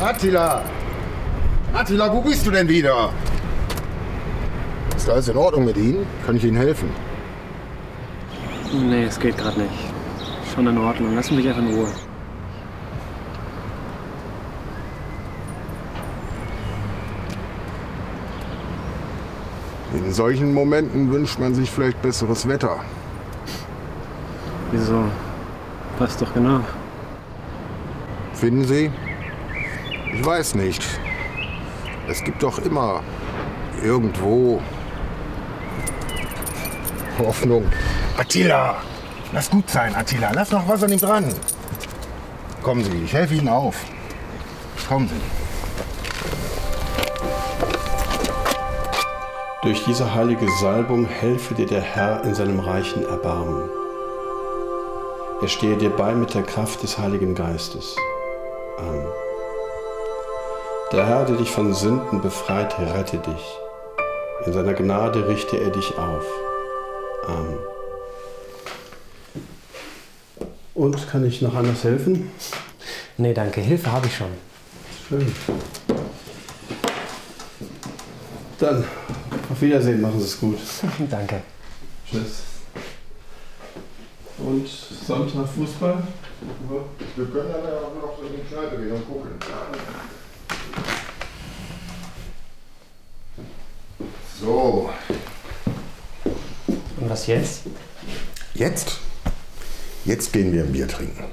Attila! Attila, wo bist du denn wieder? Ist alles in Ordnung mit Ihnen? Kann ich Ihnen helfen? Nee, es geht gerade nicht. Schon in Ordnung. Lass mich einfach in Ruhe. In solchen Momenten wünscht man sich vielleicht besseres Wetter. Wieso? Passt doch genau. Finden Sie? Ich weiß nicht. Es gibt doch immer irgendwo Hoffnung. Attila! Lass gut sein, Attila. Lass noch was an ihm dran. Kommen Sie, ich helfe Ihnen auf. Kommen Sie. Durch diese heilige Salbung helfe dir der Herr in seinem reichen Erbarmen. Er stehe dir bei mit der Kraft des Heiligen Geistes. Amen. Der Herr, der dich von Sünden befreit, rette dich. In seiner Gnade richte er dich auf. Amen. Und kann ich noch anders helfen? Nee, danke. Hilfe habe ich schon. Schön. Dann auf Wiedersehen, machen Sie es gut. danke. Tschüss. Und Sonntag Fußball? Wir können dann ja auch noch in die Kneipe gehen und gucken. So, Und was jetzt? jetzt? Jetzt gehen wir ein Bier trinken.